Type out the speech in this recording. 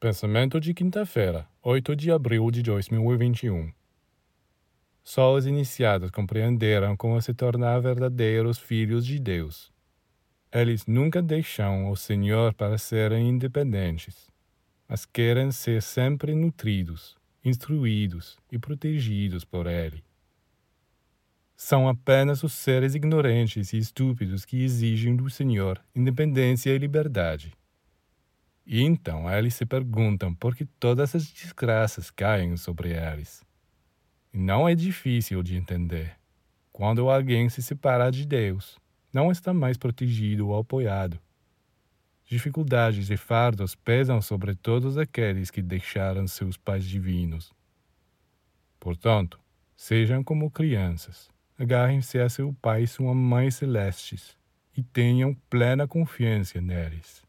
Pensamento de quinta-feira, 8 de abril de 2021. Só os iniciados compreenderam como se tornar verdadeiros filhos de Deus. Eles nunca deixam o Senhor para serem independentes, mas querem ser sempre nutridos, instruídos e protegidos por Ele. São apenas os seres ignorantes e estúpidos que exigem do Senhor independência e liberdade. E então eles se perguntam por que todas as desgraças caem sobre eles. E não é difícil de entender. Quando alguém se separa de Deus, não está mais protegido ou apoiado. Dificuldades e fardos pesam sobre todos aqueles que deixaram seus pais divinos. Portanto, sejam como crianças, agarrem-se a seu pai e sua mãe celestes e tenham plena confiança neles.